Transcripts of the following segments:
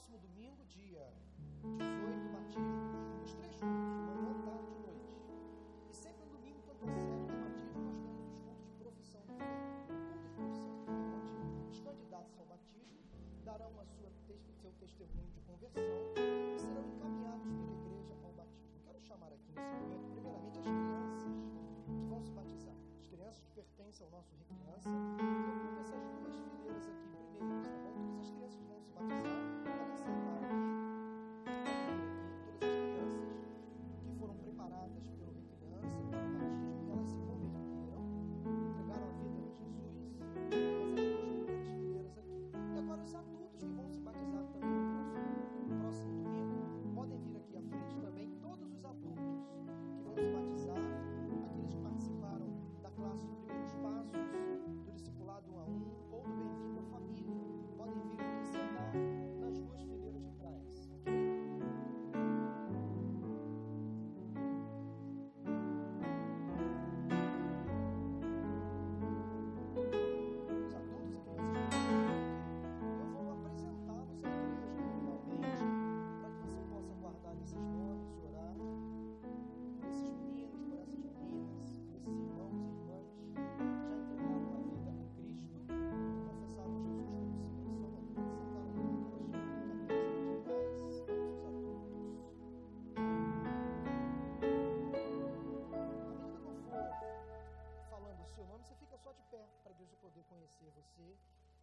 próximo domingo, dia 18, batismos. Os três cultos, manhã, tarde e noite. E sempre no domingo, quando antecede o batismo, nós temos os cultos de profissão de fé. Cultos de profissão de fé, onde os candidatos ao batismo darão a sua, seu testemunho de conversão e serão encaminhados pela igreja ao batismo. Quero chamar aqui nesse momento, primeiramente, as crianças que vão se batizar. As crianças que pertencem ao nosso Recriança.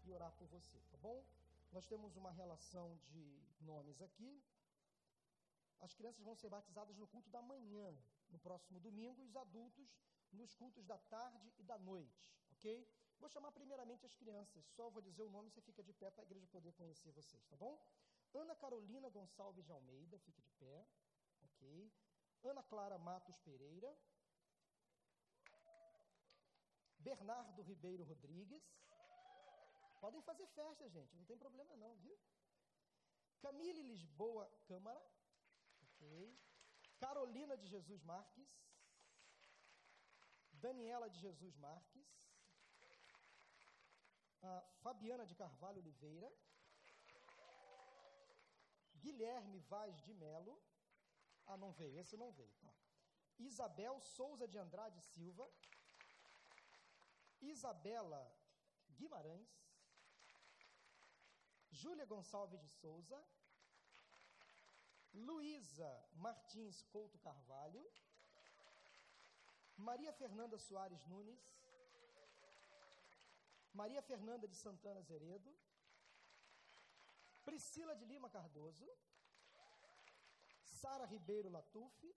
E orar por você, tá bom? Nós temos uma relação de nomes aqui. As crianças vão ser batizadas no culto da manhã, no próximo domingo, e os adultos nos cultos da tarde e da noite, ok? Vou chamar primeiramente as crianças, só vou dizer o nome, você fica de pé para a igreja poder conhecer vocês, tá bom? Ana Carolina Gonçalves de Almeida, fique de pé, ok? Ana Clara Matos Pereira. Bernardo Ribeiro Rodrigues. Podem fazer festa, gente, não tem problema não, viu? Camille Lisboa Câmara. Ok. Carolina de Jesus Marques. Daniela de Jesus Marques. Fabiana de Carvalho Oliveira. Guilherme Vaz de Melo. Ah, não veio, esse não veio. Tá. Isabel Souza de Andrade Silva. Isabela Guimarães. Júlia Gonçalves de Souza, Luísa Martins Couto Carvalho, Maria Fernanda Soares Nunes, Maria Fernanda de Santana Zeredo, Priscila de Lima Cardoso, Sara Ribeiro Latuf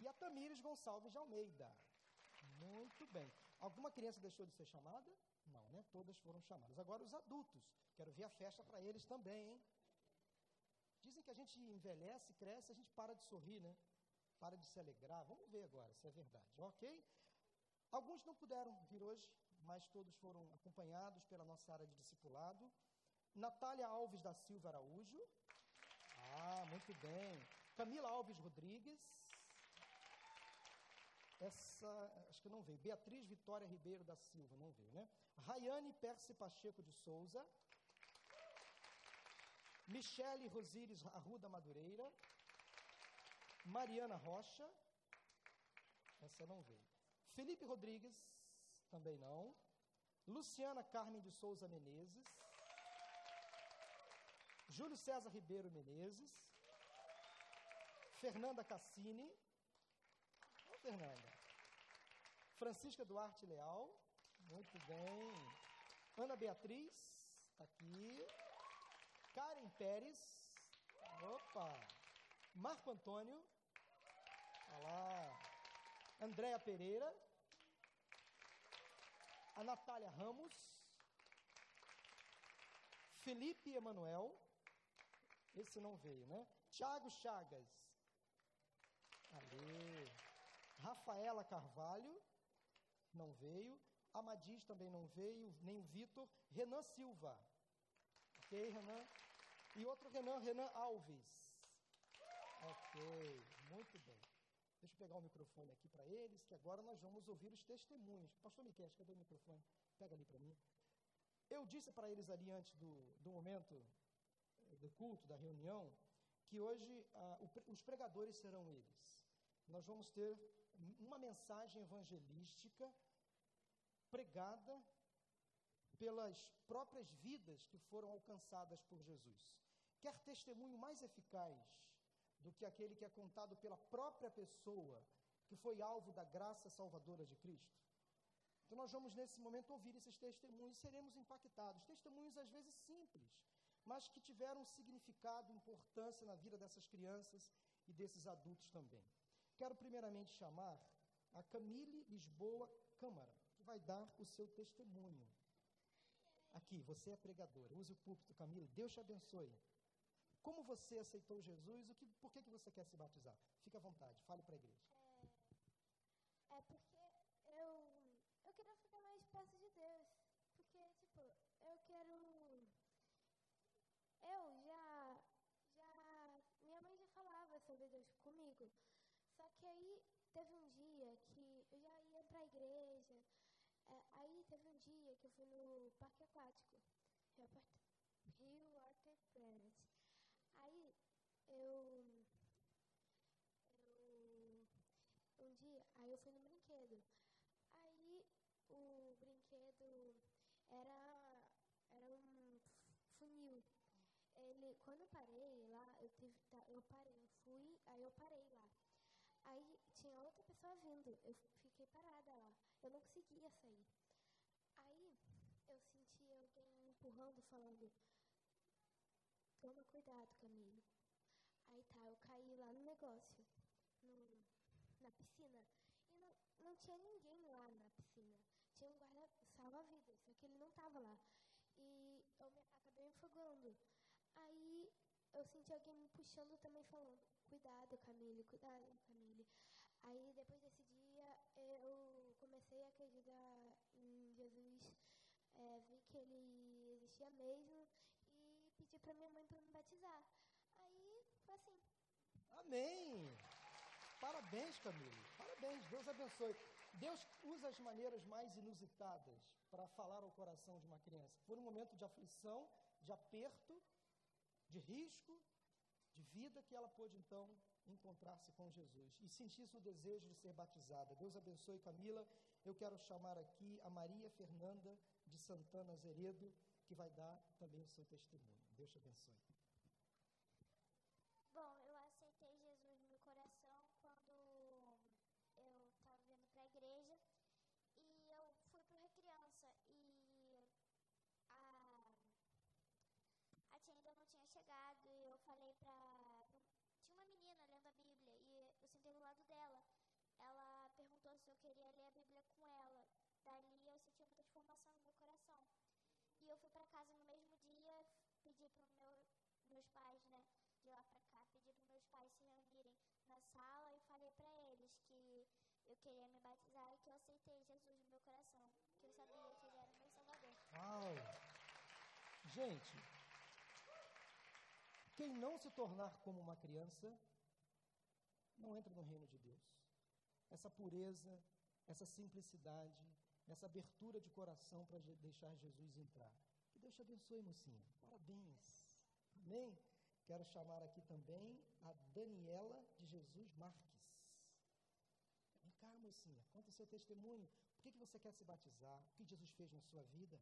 e a Tamires Gonçalves de Almeida. Muito bem. Alguma criança deixou de ser chamada? Não, né? Todas foram chamadas. Agora os adultos. Quero ver a festa para eles também, hein? Dizem que a gente envelhece, cresce, a gente para de sorrir, né? Para de se alegrar. Vamos ver agora se é verdade, ok? Alguns não puderam vir hoje, mas todos foram acompanhados pela nossa área de discipulado. Natália Alves da Silva Araújo. Ah, muito bem. Camila Alves Rodrigues. Essa, acho que não veio. Beatriz Vitória Ribeiro da Silva, não veio, né? Rayane Percy Pacheco de Souza. Michele Rosires Arruda Madureira. Mariana Rocha. Essa não veio. Felipe Rodrigues, também não. Luciana Carmen de Souza Menezes. Júlio César Ribeiro Menezes. Fernanda Cassini. Fernanda. Francisca Duarte Leal. Muito bem. Ana Beatriz, está aqui. Karen Pérez. Opa! Marco Antônio. Olá. Andréa Pereira. A Natália Ramos. Felipe Emanuel. Esse não veio, né? Tiago Chagas. Ali. Rafaela Carvalho. Não veio. Amadis também não veio. Nem o Vitor. Renan Silva. Ok, Renan? E outro Renan, Renan Alves. Ok, muito bem. Deixa eu pegar o microfone aqui para eles, que agora nós vamos ouvir os testemunhos. Pastor Miquel, cadê o microfone? Pega ali para mim. Eu disse para eles ali antes do, do momento do culto, da reunião, que hoje ah, o, os pregadores serão eles. Nós vamos ter uma mensagem evangelística pregada pelas próprias vidas que foram alcançadas por Jesus. Quer testemunho mais eficaz do que aquele que é contado pela própria pessoa que foi alvo da graça salvadora de Cristo? Então, nós vamos nesse momento ouvir esses testemunhos e seremos impactados. Testemunhos, às vezes, simples, mas que tiveram significado, importância na vida dessas crianças e desses adultos também. Quero, primeiramente, chamar a Camille Lisboa Câmara, que vai dar o seu testemunho. Aqui, você é pregadora, use o púlpito, Camille, Deus te abençoe. Como você aceitou Jesus? O que, por que, que você quer se batizar? Fique à vontade, fale para a igreja. É, é porque eu, eu queria ficar mais perto de Deus. Porque, tipo, eu quero. Eu já. já minha mãe já falava sobre Deus comigo. Só que aí teve um dia que eu já ia para a igreja, é, aí teve um dia que eu fui no parque aquático, Rio Water Planet. Aí eu, eu. Um dia, aí eu fui no brinquedo. Aí o brinquedo era, era um funil. Ele, quando eu parei lá, eu tive, tá, eu parei, eu fui, aí eu parei lá. Aí tinha outra pessoa vindo, eu fiquei parada lá. Eu não conseguia sair. Aí eu senti alguém me empurrando, falando: Toma cuidado, Camilo. Aí tá, eu caí lá no negócio, no, na piscina. E não, não tinha ninguém lá na piscina. Tinha um guarda salva-vidas, só que ele não tava lá. E eu me, acabei me afogando. Aí eu senti alguém me puxando também, falando: Cuidado, Camille, cuidado, Camille. Aí depois desse dia eu comecei a acreditar em Jesus, é, vi que ele existia mesmo e pedi para minha mãe para me batizar. Aí foi assim. Amém! Parabéns, Camille. Parabéns, Deus abençoe. Deus usa as maneiras mais inusitadas para falar ao coração de uma criança. Foi um momento de aflição, de aperto, de risco, de vida que ela pôde então encontrar-se com Jesus e sentisse o desejo de ser batizada. Deus abençoe Camila. Eu quero chamar aqui a Maria Fernanda de Santana Zeredo, que vai dar também o seu testemunho. Deus te abençoe. Bom, eu aceitei Jesus no meu coração quando eu estava vindo para a igreja e eu fui para Recriança e a, a tia ainda não tinha chegado e eu falei para sentei do lado dela. Ela perguntou se eu queria ler a Bíblia com ela. Dali eu senti uma transformação no meu coração. E eu fui para casa no mesmo dia, pedi para meu, meus pais, né, de lá para cá, pedi para meus pais se reunirem na sala e falei para eles que eu queria me batizar e que eu aceitei Jesus no meu coração, que eu sabia que ele era o meu salvador. Uau! Gente, quem não se tornar como uma criança não entra no reino de Deus. Essa pureza, essa simplicidade, essa abertura de coração para deixar Jesus entrar. Que Deus te abençoe, mocinha. Parabéns. Amém? Quero chamar aqui também a Daniela de Jesus Marques. Vem cá, mocinha, conta o seu testemunho. Por que, que você quer se batizar? O que Jesus fez na sua vida?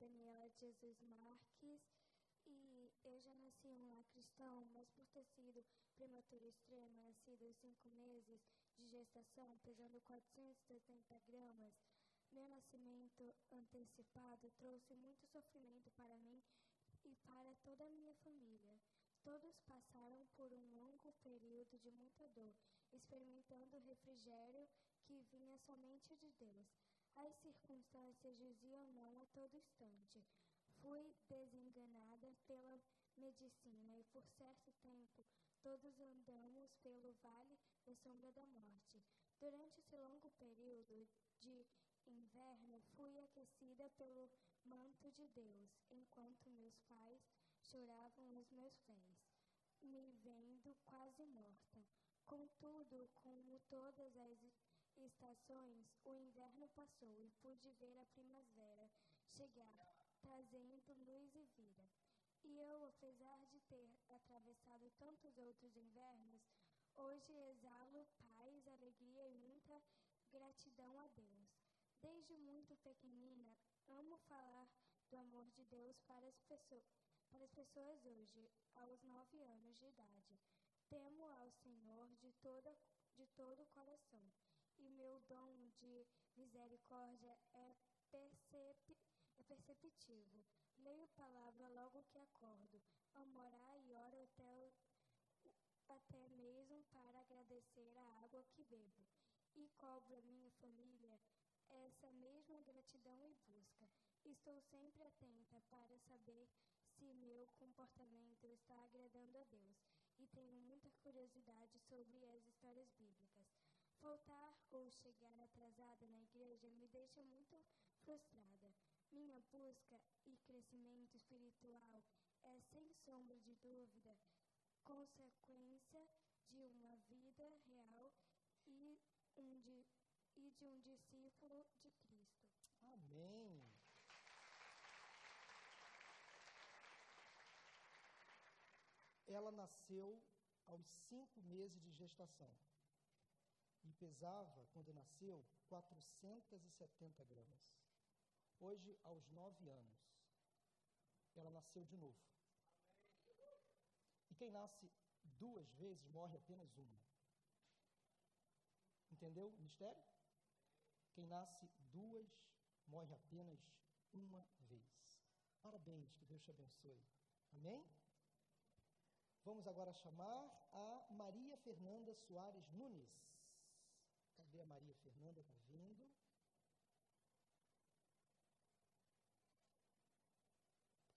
Daniela Jesus Marques e eu já nasci um lar cristão, mas por ter sido prematura extrema, nascido aos cinco meses de gestação, pesando 470 gramas, meu nascimento antecipado trouxe muito sofrimento para mim e para toda a minha família. Todos passaram por um longo período de muita dor, experimentando o refrigério que vinha somente de Deus. As circunstâncias diziam não a todo instante. Fui desenganada pela medicina e por certo tempo todos andamos pelo vale da sombra da morte. Durante esse longo período de inverno fui aquecida pelo manto de Deus, enquanto meus pais choravam nos meus pés, me vendo quase morta. Contudo, como todas as estações, o inverno passou e pude ver a primavera chegar, trazendo luz e vida. E eu, apesar de ter atravessado tantos outros invernos, hoje exalo paz, alegria e muita gratidão a Deus. Desde muito pequenina, amo falar do amor de Deus para as, pessoas, para as pessoas hoje, aos nove anos de idade. Temo ao Senhor de, toda, de todo o coração, e meu dom de misericórdia é, percep, é perceptivo. Leio palavra logo que acordo, amo orar e oro até, até mesmo para agradecer a água que bebo. E cobro a minha família essa mesma gratidão e busca. Estou sempre atenta para saber se meu comportamento está agradando a Deus e tenho muita curiosidade sobre as histórias bíblicas. Faltar ou chegar atrasada na igreja me deixa muito frustrada. Minha busca e crescimento espiritual é, sem sombra de dúvida, consequência de uma vida real e um e de um discípulo de Cristo. Amém. Ela nasceu aos cinco meses de gestação e pesava, quando nasceu, 470 gramas. Hoje, aos nove anos, ela nasceu de novo. E quem nasce duas vezes morre apenas uma. Entendeu o mistério? Quem nasce duas, morre apenas uma vez. Parabéns, que Deus te abençoe. Amém? Vamos agora chamar a Maria Fernanda Soares Nunes. Cadê a Maria Fernanda? Está vindo.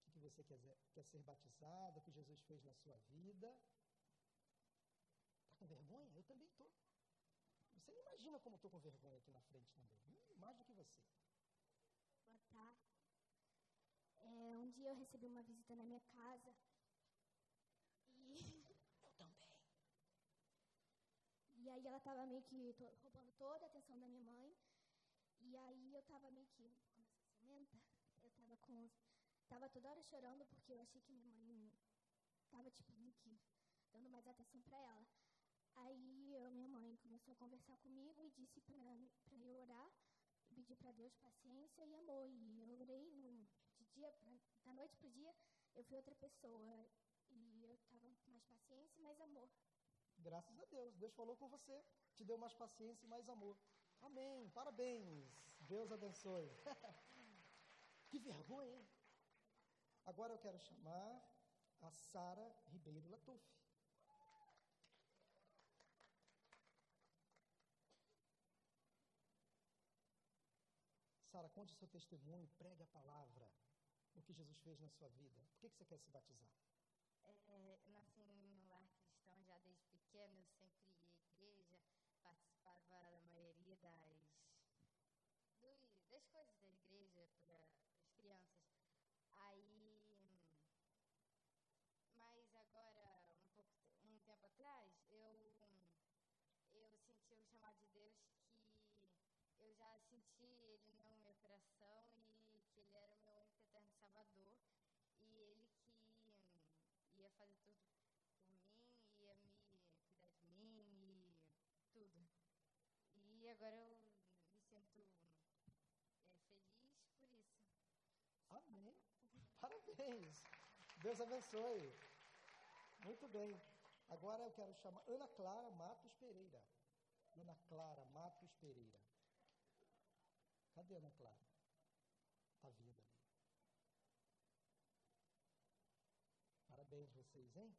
O que, você quer, quer ser batizada? O que Jesus fez na sua vida? Está com vergonha? Eu também estou. Você não imagina como estou com vergonha aqui na frente também. Mais do que você. Boa tarde. É, um dia eu recebi uma visita na minha casa. E. Eu também. E aí ela estava meio que roubando toda a atenção da minha mãe. E aí eu estava meio que. Ciumenta? Eu estava com. Tava toda hora chorando porque eu achei que minha mãe estava, tipo, meio que dando mais atenção para ela. Aí eu, minha mãe começou a conversar comigo e disse para eu orar, pedir para Deus paciência e amor. E eu orei no, de dia pra, da noite para o dia, eu fui outra pessoa. E eu estava com mais paciência e mais amor. Graças a Deus, Deus falou com você, te deu mais paciência e mais amor. Amém, parabéns, Deus abençoe. que vergonha, hein? Agora eu quero chamar a Sara Ribeiro Latuf. Sara, conte o seu testemunho, pregue a palavra, o que Jesus fez na sua vida. Por que, que você quer se batizar? É, nasci em um lar cristão já desde pequeno, eu sempre ia à igreja, participava da maioria das, das coisas da igreja para as crianças. Aí, mas agora, um, pouco, um tempo atrás, eu, eu senti o chamado de Deus que eu já senti ele coração e que ele era o meu único eterno salvador e ele que ia fazer tudo por mim, ia me cuidar de mim e tudo. E agora eu me sinto é, feliz por isso. Amém. Parabéns. Deus abençoe. Muito bem. Agora eu quero chamar Ana Clara Matos Pereira. Ana Clara Matos Pereira. Cadê Ana Clara? Está vindo ali. Parabéns vocês, hein?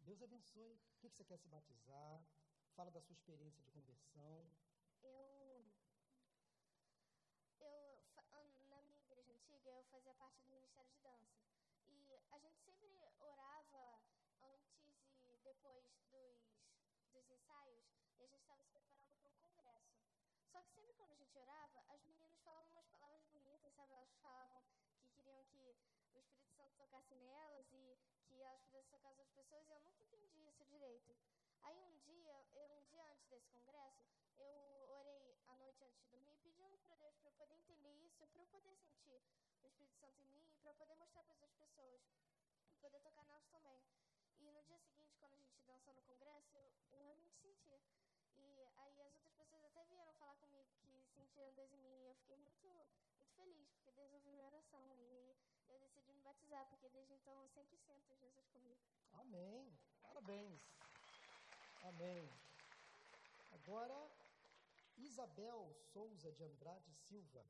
Deus abençoe. O que você quer se batizar? Fala da sua experiência de conversão. Eu, eu na minha igreja antiga, eu fazia parte do Ministério de Dança. E a gente sempre orava antes e depois dos, dos ensaios, e a gente estava se preparando para um congresso. Só que sempre quando a gente orava, as meninas falavam umas palavras bonitas, sabe? Elas falavam que queriam que o Espírito Santo tocasse nelas e que elas pudessem tocar as outras pessoas, e eu nunca entendi isso direito. Aí um dia, eu, um dia antes desse congresso, eu orei à noite antes de dormir, pedindo para Deus para eu poder entender isso, para eu poder sentir o Espírito Santo em mim e para eu poder mostrar para as pessoas, para poder tocar nelas também. E no dia seguinte, quando a gente dançou no congresso, eu, eu realmente senti. E aí as outras pessoas até vieram falar comigo que sentiram Deus em mim e eu fiquei muito, muito feliz, porque Deus ouviu minha oração. E eu decidi me batizar, porque desde então eu sempre sinto Jesus comigo. Amém. Parabéns. Amém. Agora, Isabel Souza de Andrade Silva.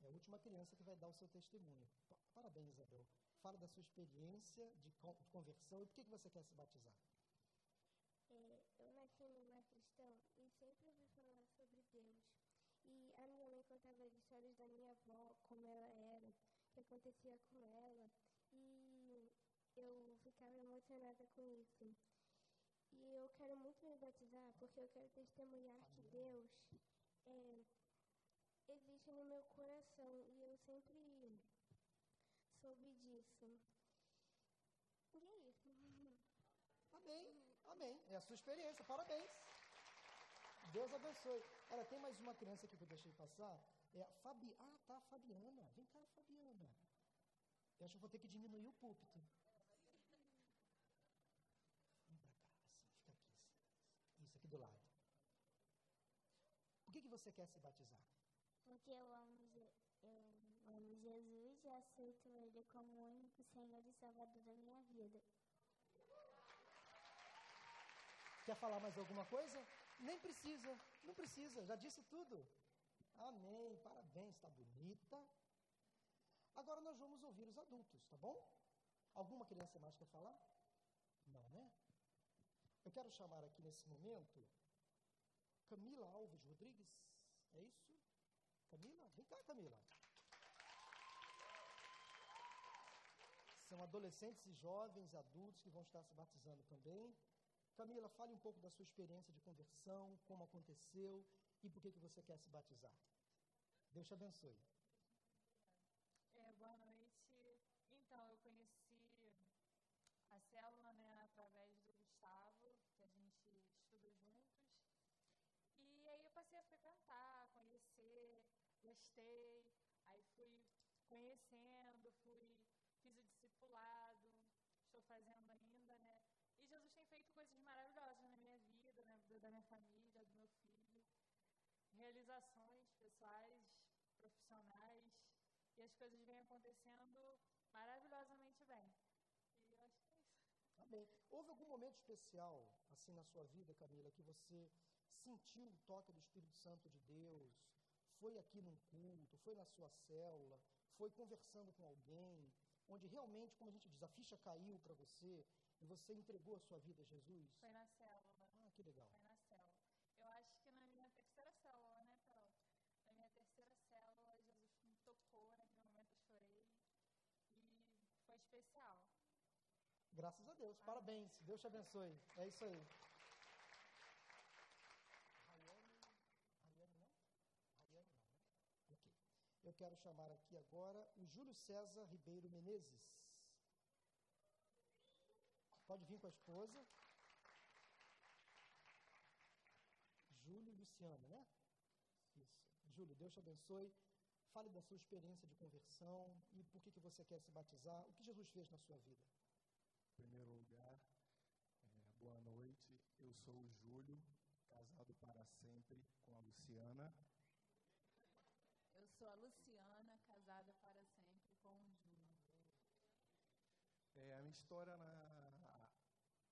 É a última criança que vai dar o seu testemunho. Pa- Parabéns, Isabel. Fala da sua experiência de con- de conversão e por que que você quer se batizar. É, eu nasci num lar cristão e sempre ouvi falar sobre Deus. E a minha mãe contava as histórias da minha avó, como ela era, o que acontecia com ela. E eu ficava emocionada com isso. E eu quero muito me batizar porque eu quero testemunhar que Deus é, existe no meu coração e eu sempre soube disso. E é isso. Amém. Amém. É a sua experiência. Parabéns. Deus abençoe. Olha, tem mais uma criança aqui que eu deixei passar. É a Fabi... Ah, tá, a Fabiana. Vem cá, Fabiana. Eu acho que vou ter que diminuir o púlpito. Vem pra cá, assim, fica aqui. assim. Isso, aqui do lado. Por que, que você quer se batizar? Porque eu amo, eu amo Jesus e aceito Ele como o único Senhor e Salvador da minha vida. Quer falar mais alguma coisa? Nem precisa, não precisa, já disse tudo. Amém, parabéns, está bonita. Agora nós vamos ouvir os adultos, tá bom? Alguma criança mais quer falar? Não, né? Eu quero chamar aqui nesse momento Camila Alves Rodrigues. É isso? Camila? Vem cá, Camila. São adolescentes e jovens adultos que vão estar se batizando também. Camila, fale um pouco da sua experiência de conversão, como aconteceu e por que, que você quer se batizar. Deus te abençoe. É, boa noite. Então, eu conheci a célula né, através do Gustavo, que a gente estuda juntos. E aí eu passei a frequentar, conhecer, gostei. Aí fui conhecendo, fui, fiz o discipulado, estou fazendo ainda, né? E Jesus tem feito coisas maravilhosas na minha vida, na vida da minha família, do meu filho. Realizações pessoais, profissionais. E as coisas vêm acontecendo maravilhosamente bem. E eu acho que é isso. Amém. Houve algum momento especial, assim, na sua vida, Camila, que você sentiu o toque do Espírito Santo de Deus? Foi aqui num culto, foi na sua célula, foi conversando com alguém, onde realmente, como a gente diz, a ficha caiu para você e você entregou a sua vida a Jesus? Foi na célula. Ah, que legal. Foi na célula. Eu acho que na minha terceira célula, né, Carol? Na minha terceira célula, Jesus me tocou, naquele momento eu chorei. E foi especial. Graças a Deus. Parabéns. Deus te abençoe. É isso aí. Rayane, Rayane não? Rayane não, né? Ok. Eu quero chamar aqui agora o Júlio César Ribeiro Menezes. Pode vir com a esposa. Júlio e Luciana, né? Isso. Júlio, Deus te abençoe. Fale da sua experiência de conversão e por que, que você quer se batizar. O que Jesus fez na sua vida? Em primeiro lugar, é, boa noite. Eu sou o Júlio, casado para sempre com a Luciana. Sou a Luciana, casada para sempre com o Júlio. É, a minha história na,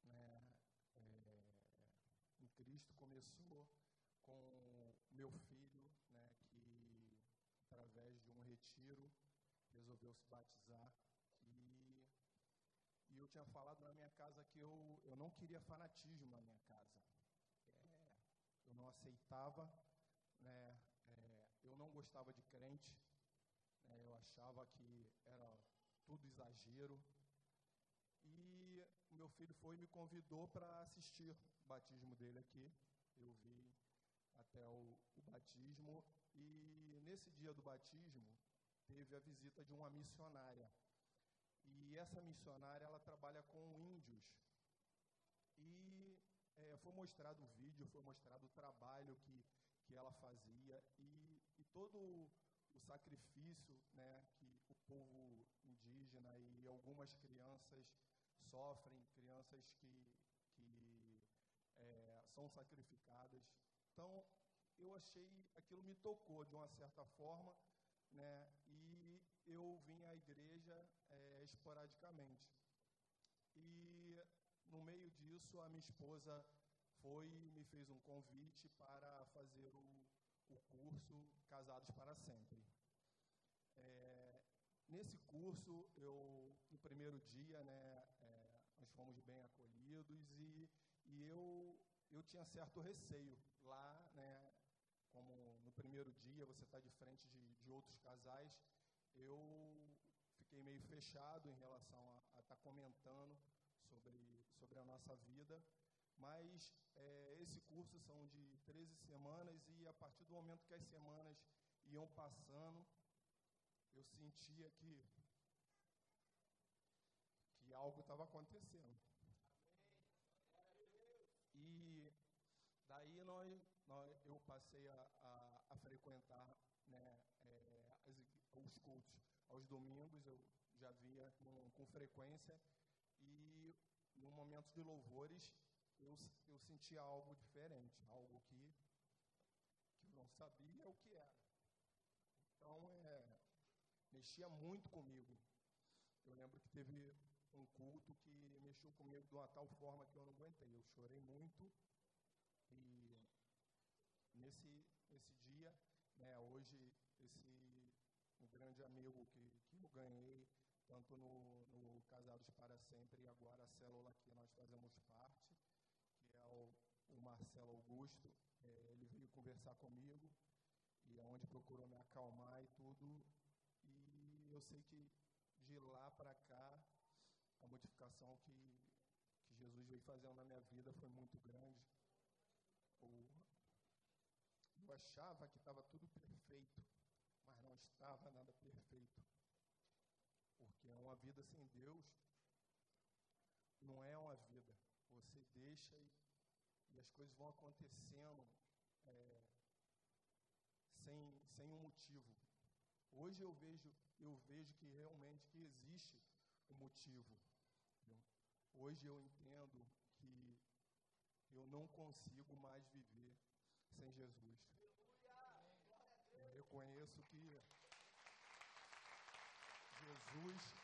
né, é, em Cristo começou com meu filho, né, que através de um retiro resolveu se batizar e, e eu tinha falado na minha casa que eu, eu não queria fanatismo na minha casa. É, eu não aceitava, né, eu não gostava de crente, né, eu achava que era tudo exagero. E meu filho foi e me convidou para assistir o batismo dele aqui. Eu vi até o, o batismo. E nesse dia do batismo, teve a visita de uma missionária. E essa missionária, ela trabalha com índios. E é, foi mostrado o vídeo, foi mostrado o trabalho que, que ela fazia e todo o sacrifício né, que o povo indígena e algumas crianças sofrem, crianças que, que é, são sacrificadas. Então, eu achei, aquilo me tocou de uma certa forma, né, e eu vim à igreja é, esporadicamente. E no meio disso, a minha esposa foi e me fez um convite para fazer o, o curso Casados para Sempre. É, nesse curso, eu, no primeiro dia, né, é, nós fomos bem acolhidos e, e eu, eu tinha certo receio lá, né, como no primeiro dia você está de frente de, de outros casais, eu fiquei meio fechado em relação a estar tá comentando sobre, sobre a nossa vida, mas é, esse curso são de 13 semanas e a partir do momento que as semanas iam passando, eu sentia que, que algo estava acontecendo. E daí nós, nós, eu passei a, a, a frequentar né, é, os cultos aos domingos, eu já via com, com frequência, e no momento de louvores eu, eu sentia algo diferente, algo que, que eu não sabia o que era. Então, é, mexia muito comigo. Eu lembro que teve um culto que mexeu comigo de uma tal forma que eu não aguentei. Eu chorei muito e nesse, nesse dia, né, hoje, esse um grande amigo que, que eu ganhei, tanto no, no Casados para Sempre e agora a célula que nós fazemos parte, Marcelo Augusto, é, ele veio conversar comigo e é onde procurou me acalmar e tudo, eu sei que de lá para cá, a modificação que, que Jesus veio fazendo na minha vida foi muito grande. Eu achava que estava tudo perfeito, mas não estava nada perfeito. Porque uma vida sem Deus não é uma vida. Você deixa e, e as coisas vão acontecendo é, sem, sem um motivo. Hoje eu vejo, eu vejo que realmente que existe um motivo. Entendeu? Hoje eu entendo que eu não consigo mais viver sem Jesus. Eu reconheço que Jesus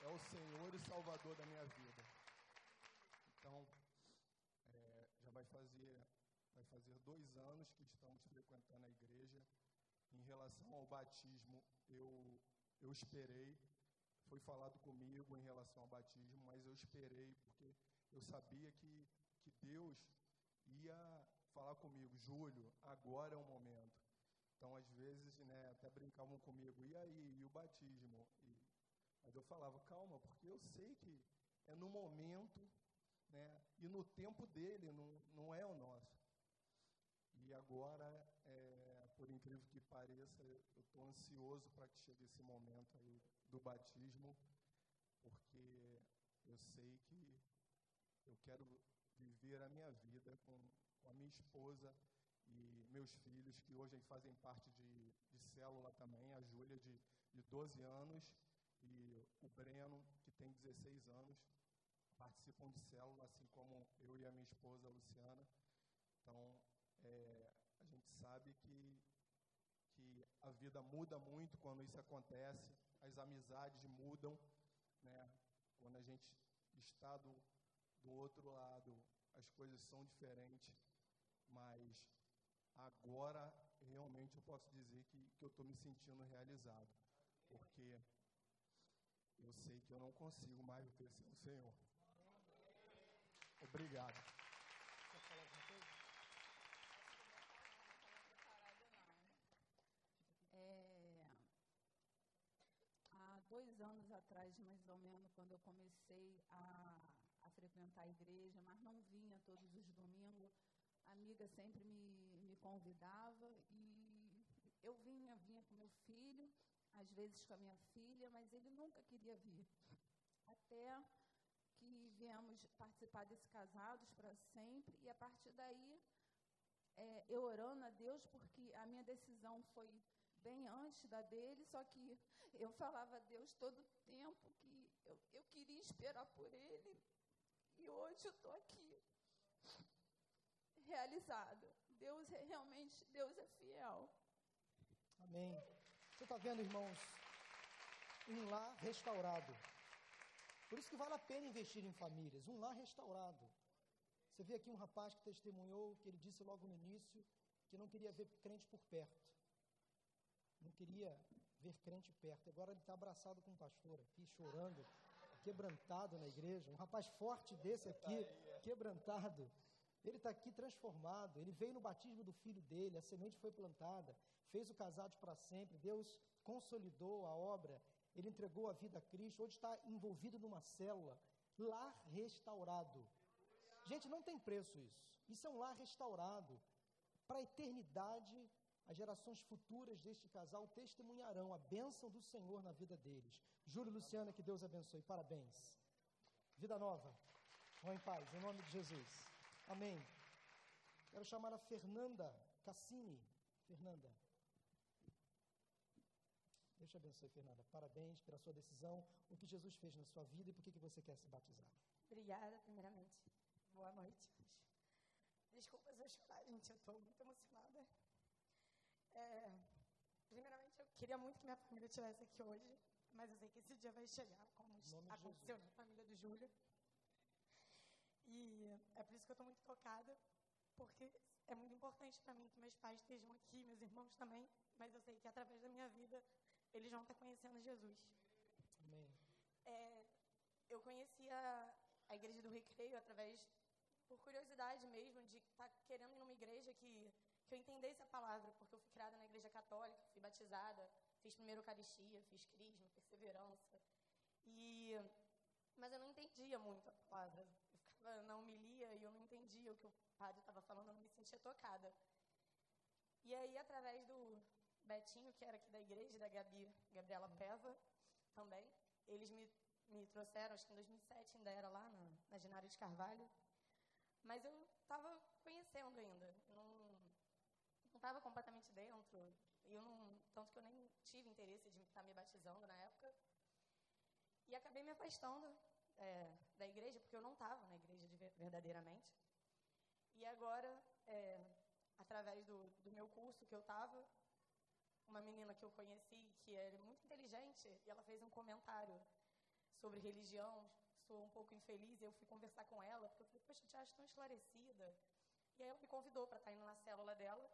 é o Senhor e Salvador da minha vida. Então, fazer, vai fazer dois anos que estamos frequentando a igreja. Em relação ao batismo, eu, eu esperei. Foi falado comigo em relação ao batismo, mas eu esperei porque eu sabia que, que Deus ia falar comigo, Júlio, agora é o momento. Então, às vezes, né, até brincavam comigo, e aí, e o batismo? E, mas eu falava, calma, porque eu sei que é no momento, né, e no tempo dele, não, não é o nosso. E agora, é, por incrível que pareça, eu estou ansioso para que chegue esse momento aí do batismo, porque eu sei que eu quero viver a minha vida com, com a minha esposa e meus filhos, que hoje fazem parte de, de célula também, a Júlia, de, de 12 anos, e o Breno, que tem 16 anos, participam de célula, assim como eu e a minha esposa, a Luciana. Então, é, a gente sabe que, que a vida muda muito quando isso acontece, as amizades mudam, né? quando a gente está do, do outro lado, as coisas são diferentes, mas agora realmente eu posso dizer que, que eu estou me sentindo realizado, porque eu sei que eu não consigo mais viver o Senhor. Obrigado. dois anos atrás, mais ou menos, quando eu comecei a, a frequentar a igreja, mas não vinha todos os domingos. A amiga sempre me, me convidava e eu vinha, vinha com meu filho, às vezes com a minha filha, mas ele nunca queria vir. Até que viemos participar desse Casados para Sempre, e a partir daí, é, eu orando a Deus, porque a minha decisão foi bem antes da dele, só que eu falava a Deus todo o tempo que eu, eu queria esperar por ele, e hoje eu estou aqui, realizada. Deus é realmente, Deus é fiel. Amém. Você está vendo, irmãos, um lar restaurado. Por isso que vale a pena investir em famílias, um lar restaurado. Você vê aqui um rapaz que testemunhou, que ele disse logo no início, que não queria ver crente por perto. Não queria ver crente perto. Agora ele está abraçado com um pastor aqui, chorando, quebrantado na igreja. Um rapaz forte desse aqui, quebrantado. Ele está aqui transformado. Ele veio no batismo do filho dele, a semente foi plantada, fez o Casados para sempre. Deus consolidou a obra ele entregou a vida a Cristo, hoje está envolvido numa célula, lar restaurado. Gente, não tem preço isso. Isso é um lar restaurado. Para a eternidade, as gerações futuras deste casal testemunharão a bênção do Senhor na vida deles. Júlio e Luciana, que Deus abençoe. Parabéns. Vida nova. Vão em paz, em nome de Jesus. Amém. Quero chamar a Fernanda Cassini. Fernanda. Deus te abençoe, Fernanda. Parabéns pela sua decisão, o que Jesus fez na sua vida e por que você quer se batizar. Obrigada, primeiramente. Boa noite. Desculpa se eu chorar, gente, eu estou muito emocionada. É, primeiramente, eu queria muito que minha família estivesse aqui hoje, mas eu sei que esse dia vai chegar, como aconteceu na família do Júlio. E é por isso que eu estou muito tocada, porque é muito importante para mim que meus pais estejam aqui, meus irmãos também, mas eu sei que através da minha vida eles vão estar conhecendo Jesus. Amém. É, eu conheci a, a Igreja do Recreio através, por curiosidade mesmo, de estar tá querendo ir numa igreja que, que eu entendesse a palavra, porque eu fui criada na Igreja Católica, fui batizada, fiz primeiro Eucaristia, fiz Crisma, Perseverança. E, mas eu não entendia muito a palavra. Eu ficava na homilia e eu não entendia o que o padre estava falando, eu não me sentia tocada. E aí, através do, Betinho, que era aqui da igreja, da Gabi, Gabriela Peva, também. Eles me, me trouxeram, acho que em 2007 ainda era lá na, na de Carvalho. Mas eu estava conhecendo ainda. Não estava completamente dentro. Eu não, tanto que eu nem tive interesse de estar me batizando na época. E acabei me afastando é, da igreja, porque eu não estava na igreja de, verdadeiramente. E agora, é, através do, do meu curso que eu estava, uma menina que eu conheci, que era muito inteligente, e ela fez um comentário sobre religião, sou um pouco infeliz, e eu fui conversar com ela, porque eu falei, poxa, eu te acho tão esclarecida. E aí ela me convidou para estar indo na célula dela,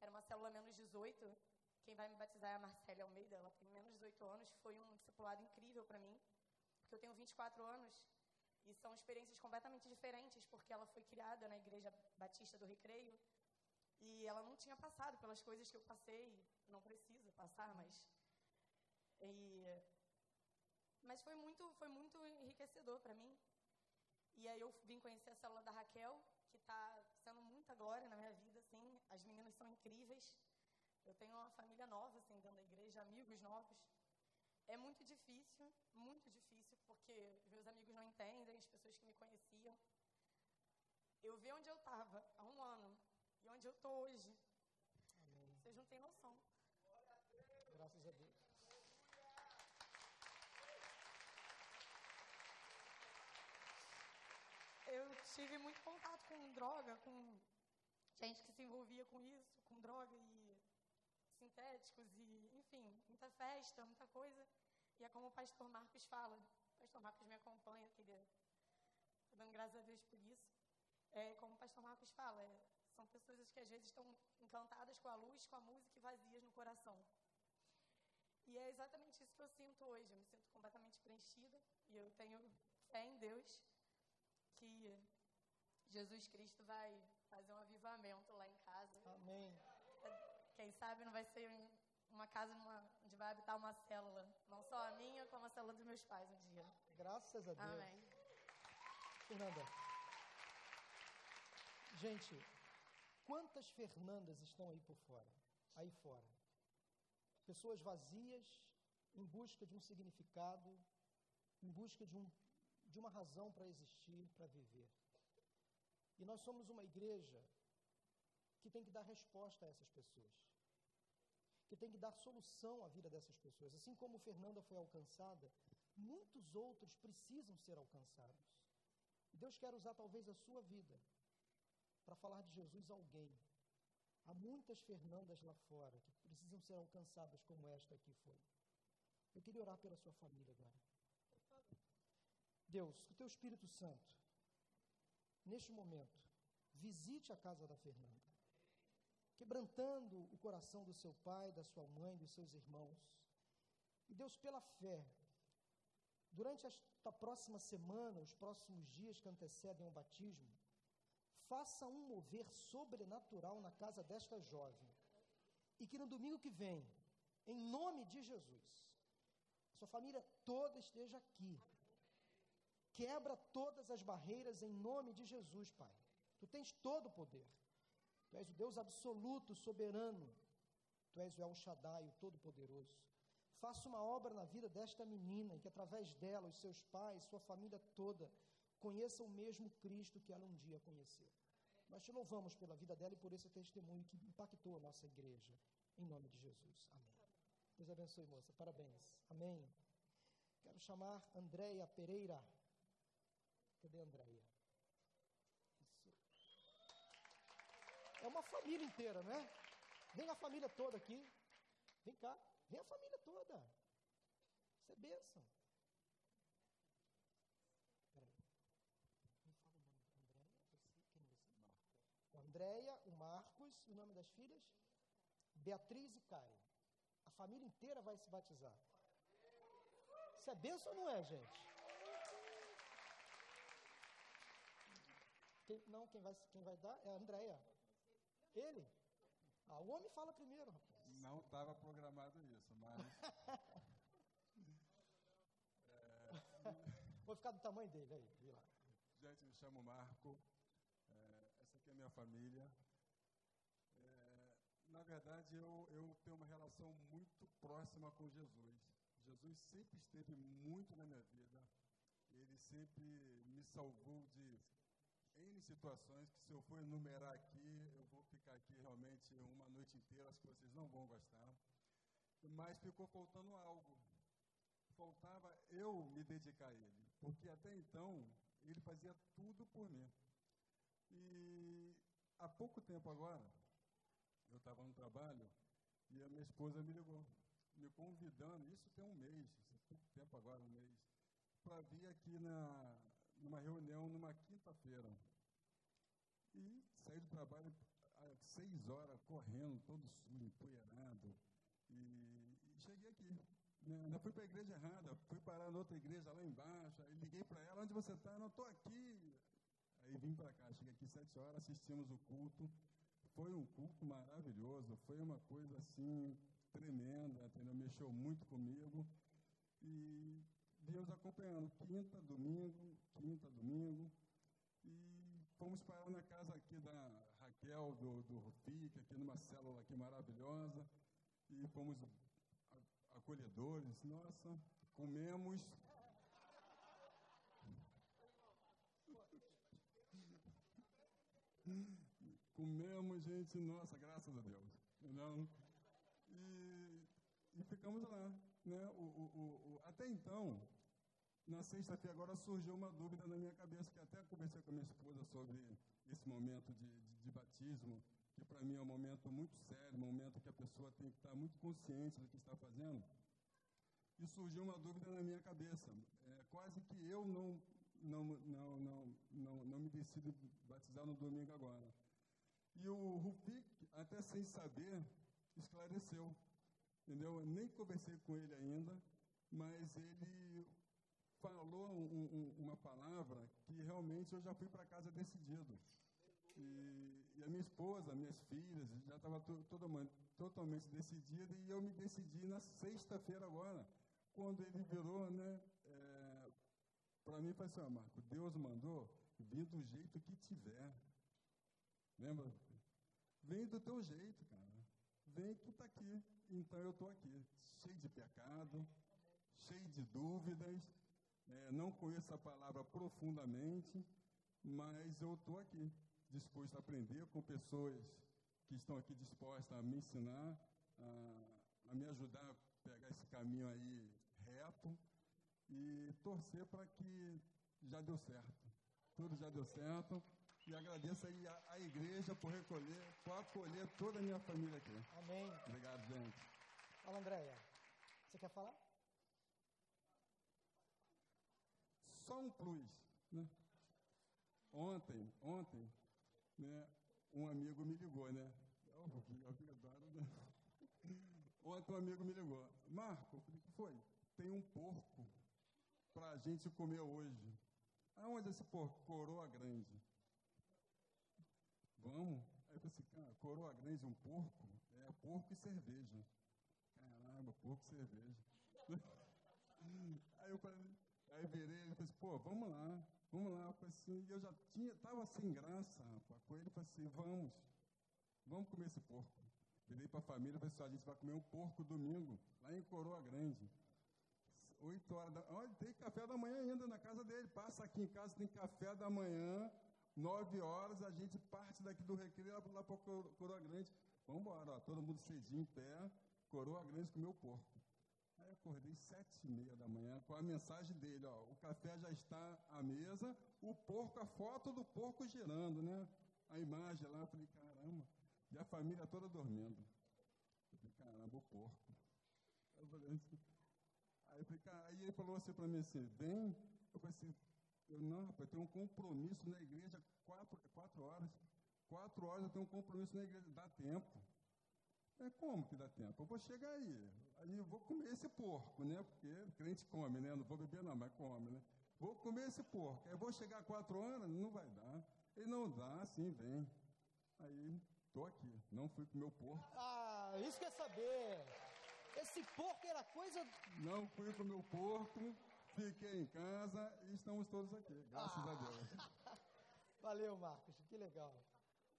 era uma célula menos 18, quem vai me batizar é a Marcela Almeida, ela tem menos 18 anos, foi um discipulado incrível para mim, porque eu tenho 24 anos, e são experiências completamente diferentes, porque ela foi criada na Igreja Batista do Recreio, e ela não tinha passado pelas coisas que eu passei, não precisa passar, mas. E, mas foi muito, foi muito enriquecedor para mim. E aí eu vim conhecer a célula da Raquel, que está sendo muita glória na minha vida, assim. As meninas são incríveis. Eu tenho uma família nova, assim, dentro da igreja, amigos novos. É muito difícil, muito difícil, porque meus amigos não entendem, as pessoas que me conheciam. Eu vi onde eu estava há um ano onde eu estou hoje. Amém. Vocês não têm noção. Graças a Deus. Eu tive muito contato com droga, com gente que se envolvia com isso, com droga e sintéticos e, enfim, muita festa, muita coisa. E é como o pastor Marcos fala. O pastor Marcos me acompanha, queria dando graças a Deus por isso. É, como o pastor Marcos fala, é, são pessoas que às vezes estão encantadas com a luz, com a música e vazias no coração. E é exatamente isso que eu sinto hoje. Eu me sinto completamente preenchida e eu tenho fé em Deus que Jesus Cristo vai fazer um avivamento lá em casa. Amém. Quem sabe não vai ser uma casa numa, onde vai habitar uma célula, não só a minha, como a célula dos meus pais um dia. Graças a Deus. Amém. Fernanda. Gente, quantas Fernandas estão aí por fora? Aí fora pessoas vazias, em busca de um significado, em busca de um, de uma razão para existir, para viver. E nós somos uma igreja que tem que dar resposta a essas pessoas, que tem que dar solução à vida dessas pessoas. Assim como Fernanda foi alcançada, muitos outros precisam ser alcançados. Deus quer usar talvez a sua vida para falar de Jesus a alguém. Há muitas Fernandas lá fora que precisam ser alcançadas como esta aqui foi. Eu queria orar pela sua família agora. Deus, que o teu Espírito Santo, neste momento, visite a casa da Fernanda, quebrantando o coração do seu pai, da sua mãe, dos seus irmãos. E Deus, pela fé, durante esta próxima semana, os próximos dias que antecedem o batismo, faça um mover sobrenatural na casa desta jovem. E que no domingo que vem, em nome de Jesus, sua família toda esteja aqui. Quebra todas as barreiras em nome de Jesus, Pai. Tu tens todo o poder. Tu és o Deus absoluto, soberano. Tu és o El Shaddai, o Todo-Poderoso. Faça uma obra na vida desta menina, e que através dela, os seus pais, sua família toda, conheçam o mesmo Cristo que ela um dia conheceu. Nós te louvamos pela vida dela e por esse testemunho que impactou a nossa igreja. Em nome de Jesus. Amém. Deus abençoe, moça. Parabéns. Amém. Quero chamar Andréia Pereira. Cadê Andréia? É uma família inteira, né? Vem a família toda aqui. Vem cá. Vem a família toda. Isso é bênção. Andréia, o Marcos, o nome das filhas? Beatriz e Karen. A família inteira vai se batizar. Isso é benção ou não é, gente? Quem, não, quem vai, quem vai dar é a Andréia. Ele? Ah, o homem fala primeiro, rapaz. Não estava programado isso, mas. é... Vou ficar do tamanho dele aí, vi lá. Gente, me chamo Marco minha família. É, na verdade, eu, eu tenho uma relação muito próxima com Jesus. Jesus sempre esteve muito na minha vida. Ele sempre me salvou de N situações que, se eu for enumerar aqui, eu vou ficar aqui realmente uma noite inteira, acho que vocês não vão gostar. Mas ficou faltando algo. Faltava eu me dedicar a Ele. Porque até então, Ele fazia tudo por mim. E há pouco tempo agora, eu estava no trabalho e a minha esposa me ligou, me convidando, isso tem um mês, pouco tempo agora, um mês, para vir aqui na, numa reunião numa quinta-feira. E saí do trabalho às seis horas, correndo, todo sujo, empoeirado. E, e cheguei aqui. Né? Ainda fui para a igreja errada, fui parar na outra igreja lá embaixo, aí liguei para ela, onde você está? Não, estou aqui. Aí vim para cá, cheguei aqui sete horas, assistimos o culto. Foi um culto maravilhoso, foi uma coisa assim tremenda, entendeu? Mexeu muito comigo. E viemos acompanhando quinta, domingo, quinta, domingo. E fomos parar na casa aqui da Raquel, do, do Rufik, aqui numa célula aqui maravilhosa. E fomos acolhedores, nossa, comemos Comemos, gente, nossa, graças a Deus. Não? E, e ficamos lá. Né? O, o, o, até então, na sexta-feira agora surgiu uma dúvida na minha cabeça, que até conversei com a minha esposa sobre esse momento de, de, de batismo, que para mim é um momento muito sério, um momento que a pessoa tem que estar muito consciente do que está fazendo. E surgiu uma dúvida na minha cabeça. É, quase que eu não não, não, não, não, não me decido batizar no domingo agora. E o Rufik, até sem saber, esclareceu. Entendeu? Eu nem conversei com ele ainda, mas ele falou um, um, uma palavra que realmente eu já fui para casa decidido. E, e, a minha esposa, minhas filhas, já estava totalmente decidida e eu me decidi na sexta-feira agora, quando ele virou, né, para mim, foi assim, ó, Marco, Deus mandou vir do jeito que tiver. Lembra? Vem do teu jeito, cara. Vem, tu está aqui. Então eu estou aqui, cheio de pecado, cheio de dúvidas, É, não conheço a palavra profundamente, mas eu estou aqui, disposto a aprender com pessoas que estão aqui dispostas a me ensinar, a, a me ajudar a pegar esse caminho aí reto e torcer para que já deu certo. Tudo já deu certo. E agradeço aí a, a igreja por recolher, por acolher toda a minha família aqui. Amém. Obrigado, gente. Fala, Andréia. Você quer falar? Só um plus, né? Ontem, ontem, né, um amigo me ligou, né? né? Ontem um amigo me ligou. Marco, o que foi? Tem um porco para a gente comer hoje. Aonde esse porco? Coroa Grande. Vamos? Aí eu falei assim, cara, coroa grande, um porco? É porco e cerveja. Caramba, porco e cerveja. aí eu falei, aí virei, ele falou assim, pô, vamos lá, vamos lá. Eu assim, eu já tinha, tava sem graça, rapaz, com ele, falei assim, vamos, vamos comer esse porco. Virei para a família, falei assim, a gente vai comer um porco domingo, lá em Coroa Grande. Oito horas da Olha, tem café da manhã ainda na casa dele. Passa aqui em casa, tem café da manhã. Nove horas, a gente parte daqui do recreio lá, para Coroa Grande. Vamos embora, todo mundo cedinho em pé. Coroa Grande comeu porco. Aí eu acordei sete e meia da manhã com a mensagem dele, ó, o café já está à mesa, o porco, a foto do porco girando, né? A imagem lá, eu falei, caramba, e a família toda dormindo. Eu falei, caramba, o porco. Eu falei, aí, cara, aí ele falou assim para mim assim, vem, eu falei assim, eu, não, rapaz, tenho um compromisso na igreja quatro, quatro horas. Quatro horas eu tenho um compromisso na igreja. Dá tempo. É como que dá tempo? Eu vou chegar aí. Aí eu vou comer esse porco, né? Porque crente come, né? Não vou beber não, mas come, né? Vou comer esse porco. Aí eu vou chegar quatro horas? Não vai dar. Ele não dá, sim, vem. Aí, tô aqui. Não fui comer o porco. Ah, isso quer saber. Esse porco era coisa. Não fui comer o porco. Fiquei em casa e estamos todos aqui, graças ah. a Deus. Valeu, Marcos, que legal.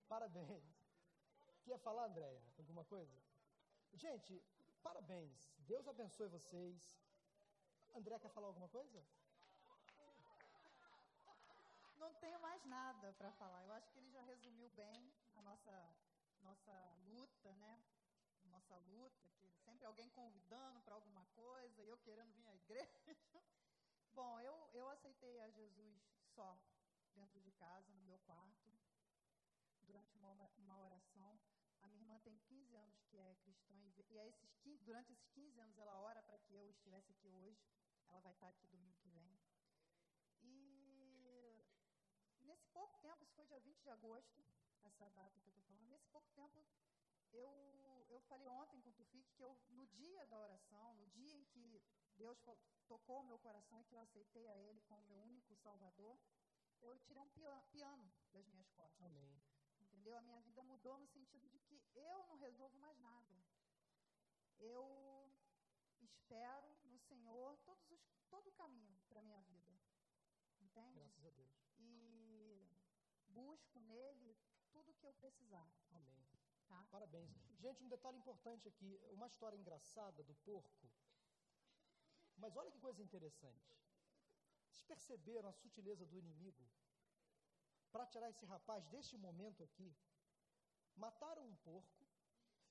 Parabéns. Quer falar, Andréia, alguma coisa? Gente, parabéns. Deus abençoe vocês. André quer falar alguma coisa? Não tenho mais nada para falar. Eu acho que ele já resumiu bem a nossa, nossa luta, né? Nossa luta, que sempre alguém convidando para alguma coisa e eu querendo vir à igreja. Bom, eu, eu aceitei a Jesus só, dentro de casa, no meu quarto, durante uma, uma oração. A minha irmã tem 15 anos que é cristã e, e é esses 15, durante esses 15 anos ela ora para que eu estivesse aqui hoje. Ela vai estar aqui domingo que vem. E nesse pouco tempo, isso foi dia 20 de agosto, essa data que eu estou falando, nesse pouco tempo eu, eu falei ontem com o Tufik que eu, no dia da oração, no dia em que Deus tocou o meu coração e que eu aceitei a Ele como meu único Salvador, eu tirei um piano das minhas costas. Amém. Entendeu? A minha vida mudou no sentido de que eu não resolvo mais nada. Eu espero no Senhor todos os, todo o caminho para a minha vida. Entende? Graças a Deus. E busco nele tudo o que eu precisar. Amém. Tá? Parabéns. Gente, um detalhe importante aqui, uma história engraçada do porco mas olha que coisa interessante. Vocês perceberam a sutileza do inimigo? Para tirar esse rapaz deste momento aqui, mataram um porco,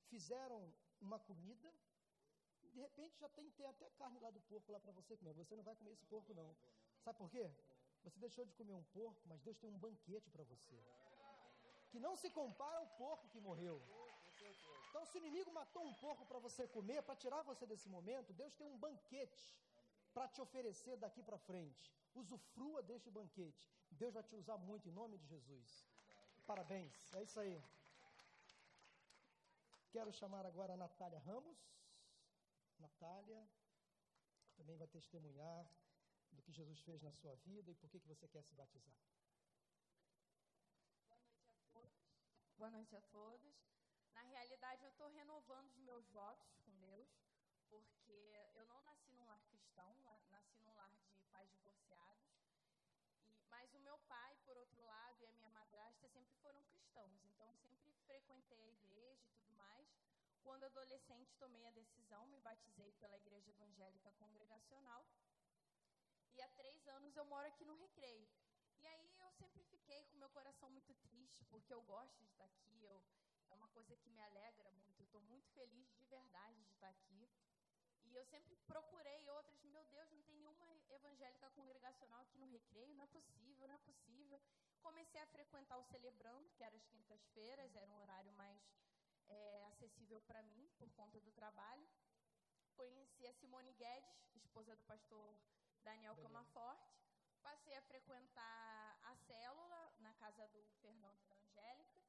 fizeram uma comida, de repente já tem, tem até carne lá do porco lá para você comer. Você não vai comer esse porco, não. Sabe por quê? Você deixou de comer um porco, mas Deus tem um banquete para você. Que não se compara ao porco que morreu. Então, se o inimigo matou um porco para você comer, para tirar você desse momento, Deus tem um banquete para te oferecer daqui para frente. Usufrua deste banquete. Deus vai te usar muito em nome de Jesus. Parabéns. É isso aí. Quero chamar agora a Natália Ramos. Natália também vai testemunhar do que Jesus fez na sua vida e por que, que você quer se batizar. Boa noite a todos. Na realidade, eu estou renovando os meus votos com Deus, porque eu não nasci num lar cristão, nasci num lar de pais divorciados. E, mas o meu pai, por outro lado, e a minha madrasta sempre foram cristãos, então sempre frequentei a igreja e tudo mais. Quando adolescente, tomei a decisão, me batizei pela Igreja Evangélica Congregacional. E há três anos eu moro aqui no Recreio. E aí eu sempre fiquei com meu coração muito triste, porque eu gosto de estar aqui, eu, é uma coisa que me alegra muito. Eu estou muito feliz de verdade de estar aqui. E eu sempre procurei outras, meu Deus, não tem nenhuma evangélica congregacional aqui no Recreio, não é possível, não é possível. Comecei a frequentar o Celebrando, que era às quintas-feiras, era um horário mais é, acessível para mim, por conta do trabalho. Conheci a Simone Guedes, esposa do pastor Daniel Camaforte. Passei a frequentar casa do Fernando e da Angélica.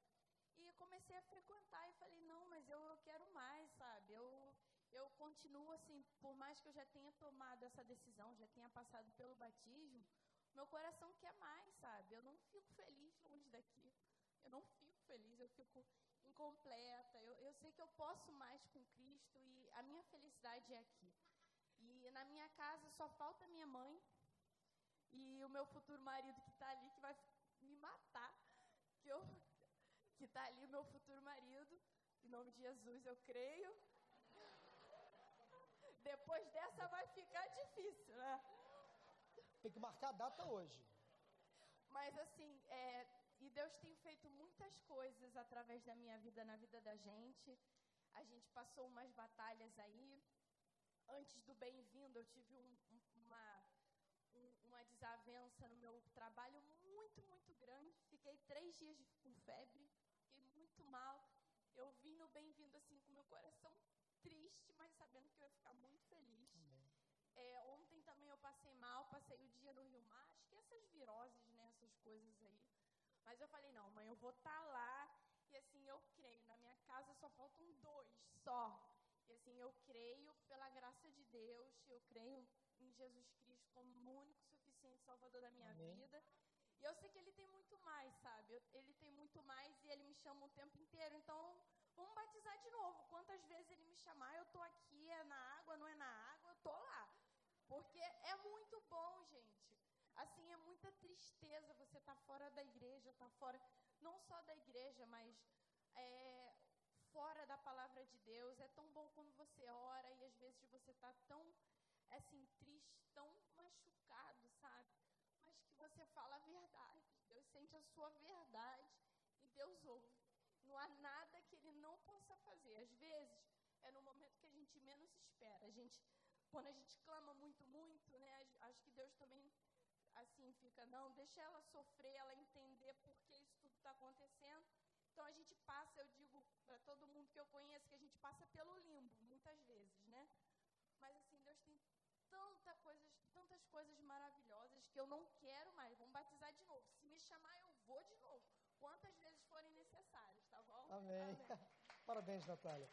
E comecei a frequentar e falei, não, mas eu, eu quero mais, sabe? Eu, eu continuo assim, por mais que eu já tenha tomado essa decisão, já tenha passado pelo batismo, meu coração quer mais, sabe? Eu não fico feliz longe daqui. Eu não fico feliz, eu fico incompleta. Eu, eu sei que eu posso mais com Cristo e a minha felicidade é aqui. E na minha casa só falta minha mãe e o meu futuro marido que está ali, que vai. Que eu, que está ali, o meu futuro marido. Em nome de Jesus, eu creio. Depois dessa vai ficar difícil, né? Tem que marcar a data hoje. Mas assim, é, e Deus tem feito muitas coisas através da minha vida, na vida da gente. A gente passou umas batalhas aí. Antes do bem-vindo, eu tive um, um, uma, um, uma desavença no meu trabalho muito, muito grande. Fiquei três dias com febre, fiquei muito mal. Eu vim no bem-vindo assim com meu coração triste, mas sabendo que eu ia ficar muito feliz. É, ontem também eu passei mal, passei o dia no Rio Mar, acho que essas viroses, né, essas coisas aí. Mas eu falei, não, mãe, eu vou estar tá lá. E assim, eu creio, na minha casa só faltam dois, só. E assim, eu creio pela graça de Deus, eu creio em Jesus Cristo como o único suficiente Salvador da minha Amém. vida. E eu sei que Ele tem muito mais, sabe? Ele tem muito mais e Ele me chama o tempo inteiro. Então, vamos batizar de novo. Quantas vezes Ele me chamar, eu tô aqui, é na água, não é na água, eu tô lá. Porque é muito bom, gente. Assim, é muita tristeza você estar tá fora da igreja, tá fora, não só da igreja, mas é, fora da palavra de Deus. É tão bom quando você ora e às vezes você está tão, assim, triste, tão machucado, sabe? Mas que você fala a verdade. Deus sente a sua verdade e Deus ouve. Não há nada que Ele não possa fazer. Às vezes, é no momento que a gente menos espera. A gente quando a gente clama muito, muito, né, acho que Deus também assim fica, não, deixa ela sofrer, ela entender por que isso tudo está acontecendo. Então a gente passa, eu digo para todo mundo que eu conheço, que a gente passa pelo limbo, muitas vezes, né? Mas assim, Deus tem tanta coisas, tantas coisas maravilhosas que eu não quero mais. Vamos batizar de novo. Se me chamar, eu vou de novo. Quantas vezes forem necessárias, tá bom? Amém. Amém. Parabéns, Natália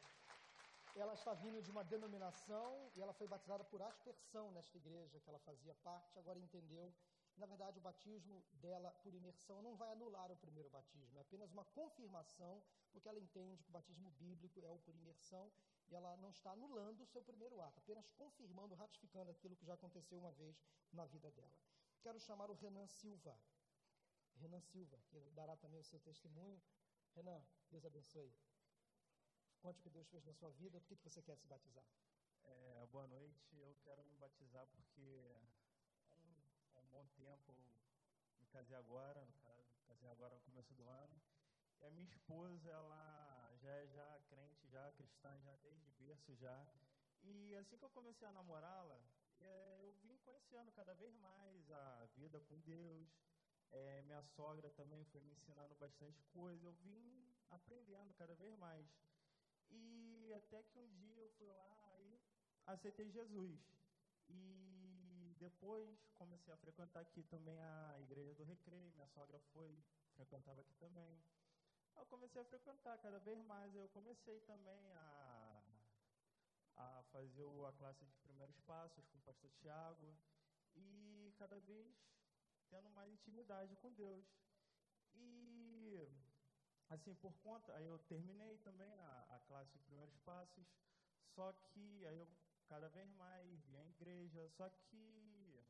ela está vindo de uma denominação e ela foi batizada por aspersão nesta igreja que ela fazia parte, agora entendeu. Na verdade, o batismo dela por imersão não vai anular o primeiro batismo, é apenas uma confirmação, porque ela entende que o batismo bíblico é o por imersão ela não está anulando o seu primeiro ato, apenas confirmando, ratificando aquilo que já aconteceu uma vez na vida dela. Quero chamar o Renan Silva. Renan Silva, que dará também o seu testemunho. Renan, Deus abençoe. Conte o que Deus fez na sua vida, por que, que você quer se batizar? É, boa noite, eu quero me batizar porque há um, há um bom tempo me casei agora, no caso, casei agora no começo do ano. E a minha esposa, ela já já crente, já cristã, já desde berço já. E assim que eu comecei a namorá-la, é, eu vim conhecendo cada vez mais a vida com Deus. É, minha sogra também foi me ensinando bastante coisa. Eu vim aprendendo cada vez mais. E até que um dia eu fui lá e aceitei Jesus. E depois comecei a frequentar aqui também a igreja do Recreio. Minha sogra foi, frequentava aqui também. Eu comecei a frequentar cada vez mais. Eu comecei também a, a fazer a classe de primeiros passos com o pastor Tiago. E cada vez tendo mais intimidade com Deus. E assim, por conta, aí eu terminei também a, a classe de primeiros passos, só que aí eu cada vez mais via a igreja, só que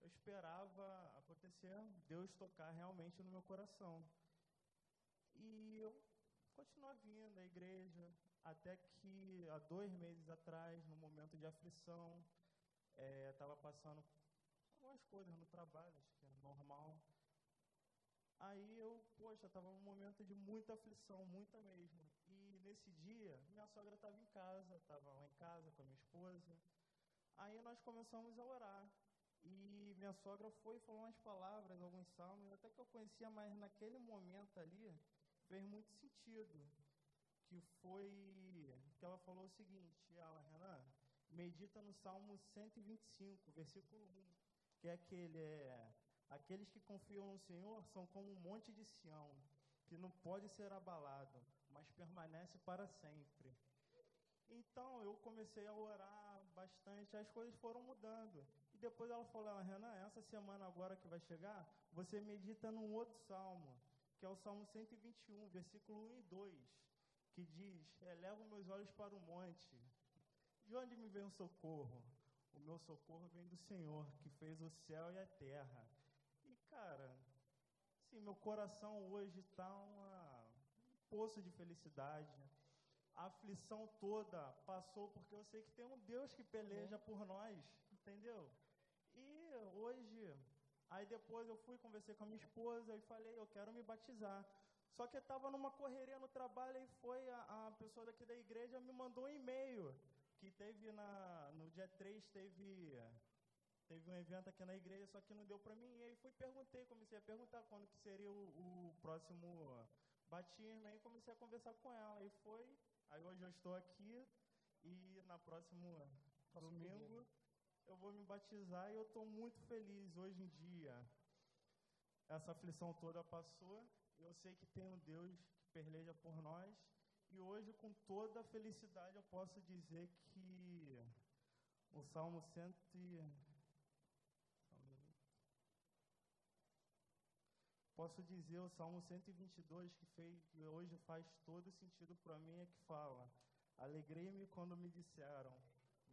eu esperava acontecer, Deus tocar realmente no meu coração. E eu continuo vindo à igreja, até que há dois meses atrás, no momento de aflição, estava é, passando algumas coisas no trabalho, acho que é normal. Aí eu, poxa, estava num momento de muita aflição, muita mesmo. E nesse dia, minha sogra estava em casa, estava lá em casa com a minha esposa. Aí nós começamos a orar. E minha sogra foi e falou umas palavras, alguns salmos, até que eu conhecia, mas naquele momento ali fez muito sentido. Que foi que ela falou o seguinte, ela, Renan, medita no Salmo 125, versículo 1, que é aquele, é, aqueles que confiam no Senhor são como um monte de Sião, que não pode ser abalado, mas permanece para sempre. Então eu comecei a orar bastante, as coisas foram mudando. E depois ela falou, ah, Renan, essa semana agora que vai chegar, você medita num outro salmo, que é o Salmo 121, versículo 1 e 2, que diz: Elevo meus olhos para o monte. De onde me vem o socorro? O meu socorro vem do Senhor, que fez o céu e a terra. E, cara, sim, meu coração hoje está um poço de felicidade. A aflição toda passou porque eu sei que tem um Deus que peleja por nós, entendeu? E hoje, aí depois eu fui, conversei com a minha esposa e falei, eu quero me batizar. Só que eu estava numa correria no trabalho e foi a, a pessoa daqui da igreja me mandou um e-mail que teve na, no dia 3 teve teve um evento aqui na igreja, só que não deu para mim. E aí fui perguntei, comecei a perguntar quando que seria o, o próximo batismo, aí comecei a conversar com ela. E foi, aí hoje eu estou aqui e na próxima domingo eu vou me batizar e eu estou muito feliz hoje em dia. Essa aflição toda passou, eu sei que tem um Deus que peleja por nós, e hoje, com toda a felicidade, eu posso dizer que o Salmo 100. Posso dizer o Salmo 122 que, fez, que hoje faz todo sentido para mim, é que fala: Alegrei-me quando me disseram,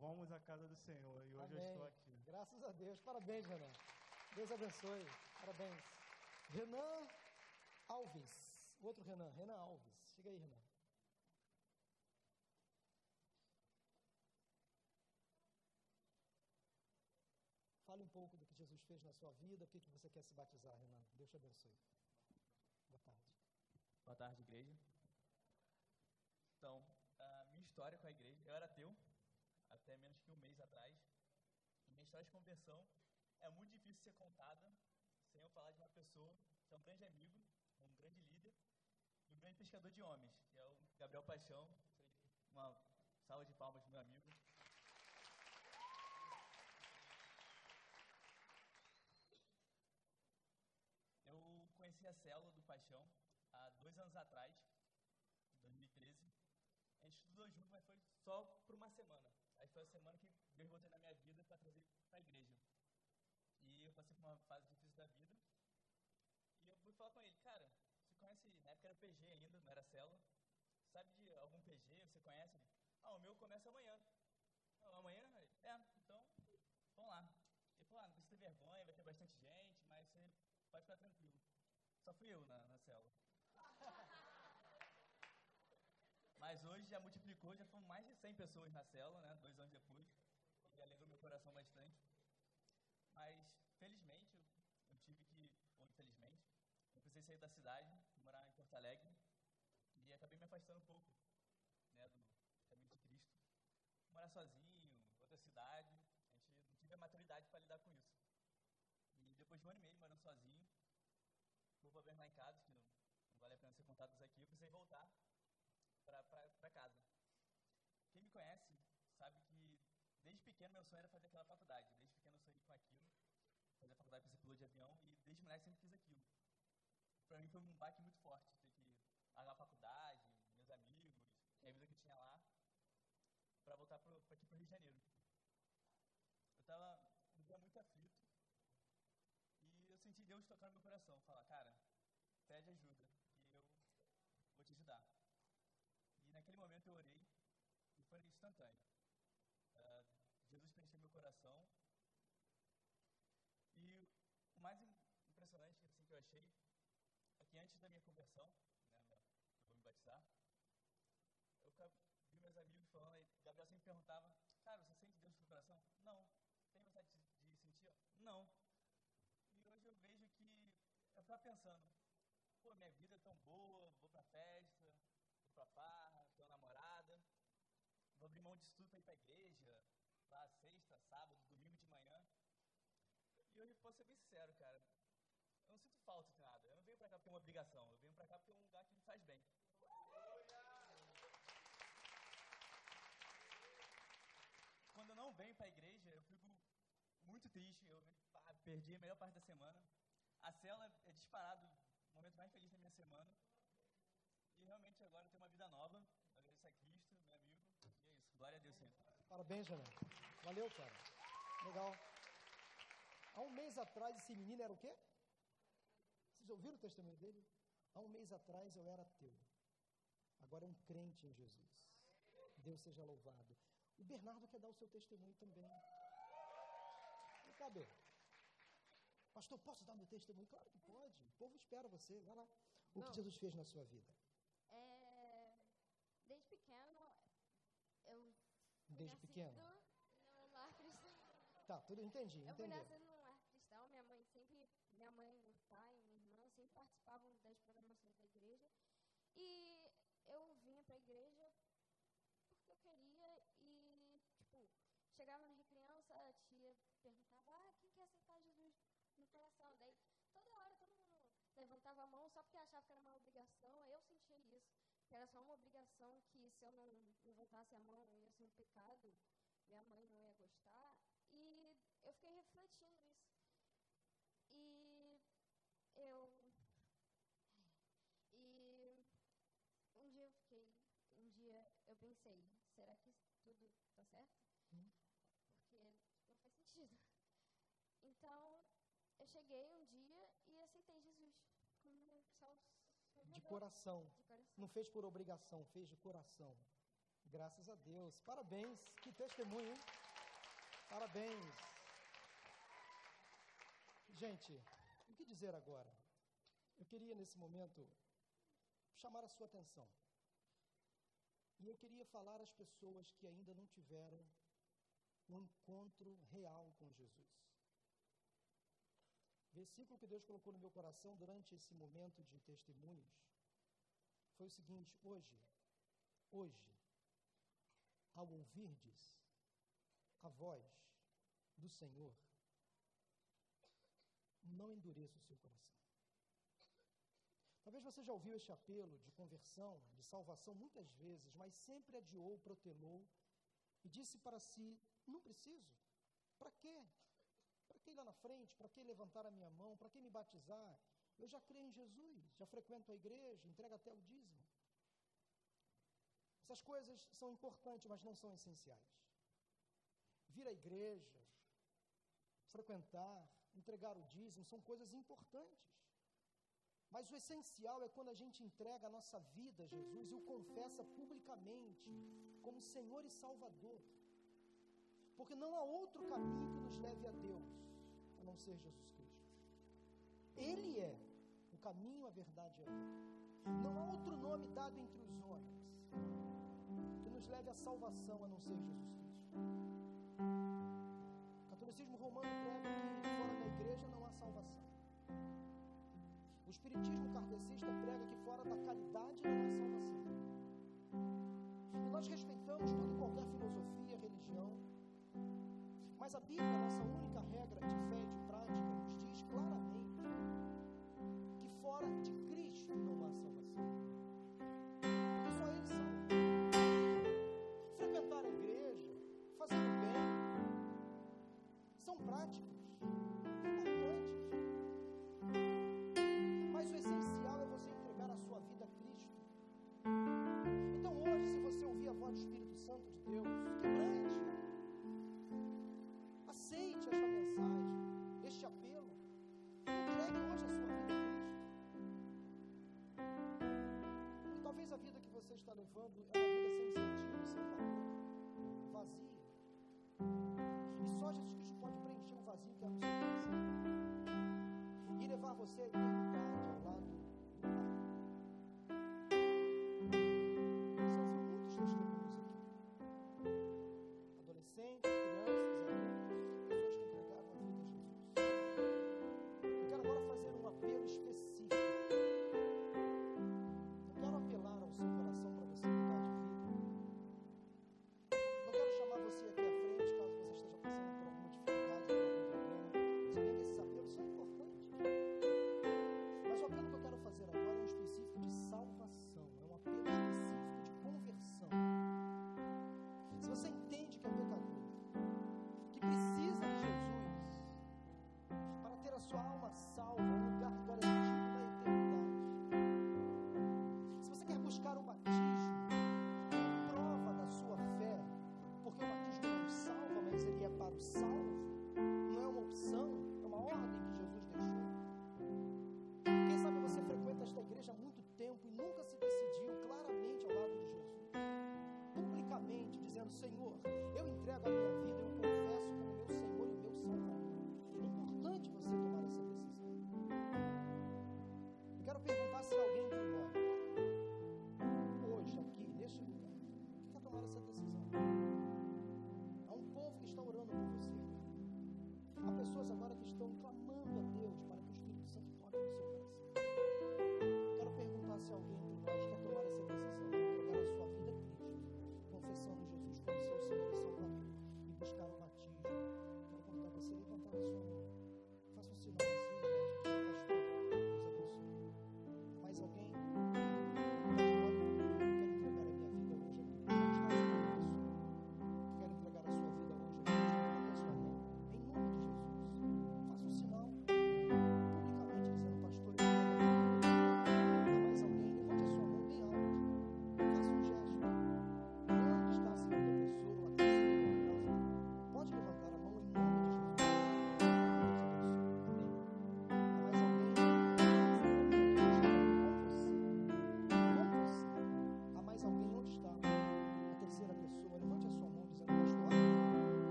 vamos à casa do Senhor. E hoje Amém. eu estou aqui. Graças a Deus. Parabéns, Renan. Deus abençoe. Parabéns. Renan Alves. O outro Renan, Renan Alves. Chega aí, Renan. Fale um pouco do que Jesus fez na sua vida, o que, que você quer se batizar, Renan. Deus te abençoe. Boa tarde. Boa tarde, igreja. Então, a minha história com a igreja, eu era ateu até menos que um mês atrás. E minha história de conversão é muito difícil ser contada sem eu falar de uma pessoa que é um grande amigo, um grande líder e um grande pescador de homens, que é o Gabriel Paixão. Uma salva de palmas meu amigo. Eu conheci a célula do Paixão há dois anos atrás, em 2013. A gente estudou junto, mas foi só por uma semana. Aí foi a semana que Deus botou na minha vida para trazer para a igreja. E eu passei por uma fase difícil da vida. E eu fui falar com ele, cara, você conhece, na época era PG ainda, não era célula. Sabe de algum PG, você conhece? Ah, o meu começa amanhã. Ah, amanhã? É, então, vamos lá. Ele falou, ah, não precisa ter vergonha, vai ter bastante gente, mas você pode ficar tranquilo. Só fui eu na, na célula. Mas hoje já multiplicou, já foram mais de 100 pessoas na célula, né? Dois anos depois. E alegrou meu coração bastante. Mas, felizmente, eu, tive que, ou infelizmente, eu precisei sair da cidade, morar em Porto Alegre. E acabei me afastando um pouco, né? Do caminho de Cristo. Morar sozinho, outra cidade. A gente não tive a maturidade para lidar com isso. E depois de um ano e meio morando sozinho, por problemas lá em casa, que não, não vale a pena ser contados aqui, eu precisei voltar para casa. Quem me conhece sabe que desde pequeno meu sonho era fazer aquela faculdade. Desde pequeno eu sonhei com aquilo, fazer a faculdade para ser piloto de avião e desde moleque sempre quis aquilo. Para mim foi um baque muito forte ter que largar a faculdade, meus amigos, a vida que eu tinha lá, para voltar para aqui para Rio de Janeiro. Eu estava muito aflito e eu senti Deus tocar no meu coração, falar, cara, pede ajuda e eu vou te ajudar. Momento eu orei e foi instantâneo. Uh, Jesus preencheu meu coração. E o mais impressionante assim, que eu achei é que antes da minha conversão, né, eu vou me batizar, eu vi meus amigos falando, e Gabriel sempre perguntava, cara, você sente Deus no coração? Não. Tem vontade de, de sentir? Não. E hoje eu vejo que eu ficava pensando, pô, minha vida é tão boa, vou pra festa, vou pra farra, vou abrir mão disso tudo pra ir pra igreja, lá sexta, sábado, domingo de manhã. E hoje, posso ser bem sincero, cara, eu não sinto falta de nada. Eu não venho pra cá porque é uma obrigação, eu venho pra cá porque é um lugar que me faz bem. Quando eu não venho pra igreja, eu fico muito triste, eu perdi a melhor parte da semana. A cela é disparado o momento mais feliz da minha semana. E realmente agora eu tenho uma vida nova. Agradeço a Cristo, meu amigo. E é isso. Glória a Deus sempre. Parabéns, Janete. Valeu, cara. Legal. Há um mês atrás, esse menino era o quê? Vocês ouviram o testemunho dele? Há um mês atrás eu era ateu. Agora é um crente em Jesus. Deus seja louvado. O Bernardo quer dar o seu testemunho também. Vem cá, Bê. Pastor, posso dar meu testemunho? Claro que pode. O povo espera você. Vai lá. O que Bom. Jesus fez na sua vida? É, desde pequeno, eu fui Desde pequeno? num lar cristão. Tá, tudo entendi, Eu fui entendeu? nascido num lar cristão, minha mãe sempre, minha mãe, meu pai, minha irmã sempre participavam das programações da igreja. E eu vinha pra igreja porque eu queria e, tipo, chegava na criança, a tia perguntava, ah, quem quer aceitar Jesus no coração? Daí, toda hora, todo mundo levantava a mão só porque achava que era uma obrigação, eu era só uma obrigação que se eu não levantasse a mão ia ser um pecado, minha mãe não ia gostar, e eu fiquei refletindo isso. E eu. E um dia eu fiquei. Um dia eu pensei, será que tudo tá certo? Hum. Porque não faz sentido. Então, eu cheguei um dia e aceitei Jesus. De coração. De coração. Não fez por obrigação, fez de coração. Graças a Deus. Parabéns. Que testemunho, hein? Parabéns. Gente, o que dizer agora? Eu queria nesse momento chamar a sua atenção. E eu queria falar às pessoas que ainda não tiveram um encontro real com Jesus. Versículo que Deus colocou no meu coração durante esse momento de testemunhos foi o seguinte: hoje, hoje, ao ouvirdes a voz do Senhor, não endureça o seu coração. Talvez você já ouviu este apelo de conversão, de salvação muitas vezes, mas sempre adiou, protelou e disse para si: não preciso. Para quê? Para que ir lá na frente? Para que levantar a minha mão? Para que me batizar? Eu já creio em Jesus, já frequento a igreja, entrego até o dízimo. Essas coisas são importantes, mas não são essenciais. Vir à igreja, frequentar, entregar o dízimo são coisas importantes. Mas o essencial é quando a gente entrega a nossa vida a Jesus e o confessa publicamente como Senhor e Salvador. Porque não há outro caminho que nos leve a Deus a não ser Jesus Cristo. Ele é o caminho, a verdade e a vida. Não há outro nome dado entre os homens que nos leve à salvação a não ser Jesus Cristo. O catolicismo romano prega que fora da igreja não há salvação. O espiritismo kardecista prega que fora da caridade não há salvação. E nós respeitamos toda e qualquer filosofia, mas a Bíblia, a nossa única regra de fé e de você está levando a vida sem sentido, sem valor, vazia. E só Jesus Cristo pode preencher um vazio que é no seu coração e levar você a perguntar.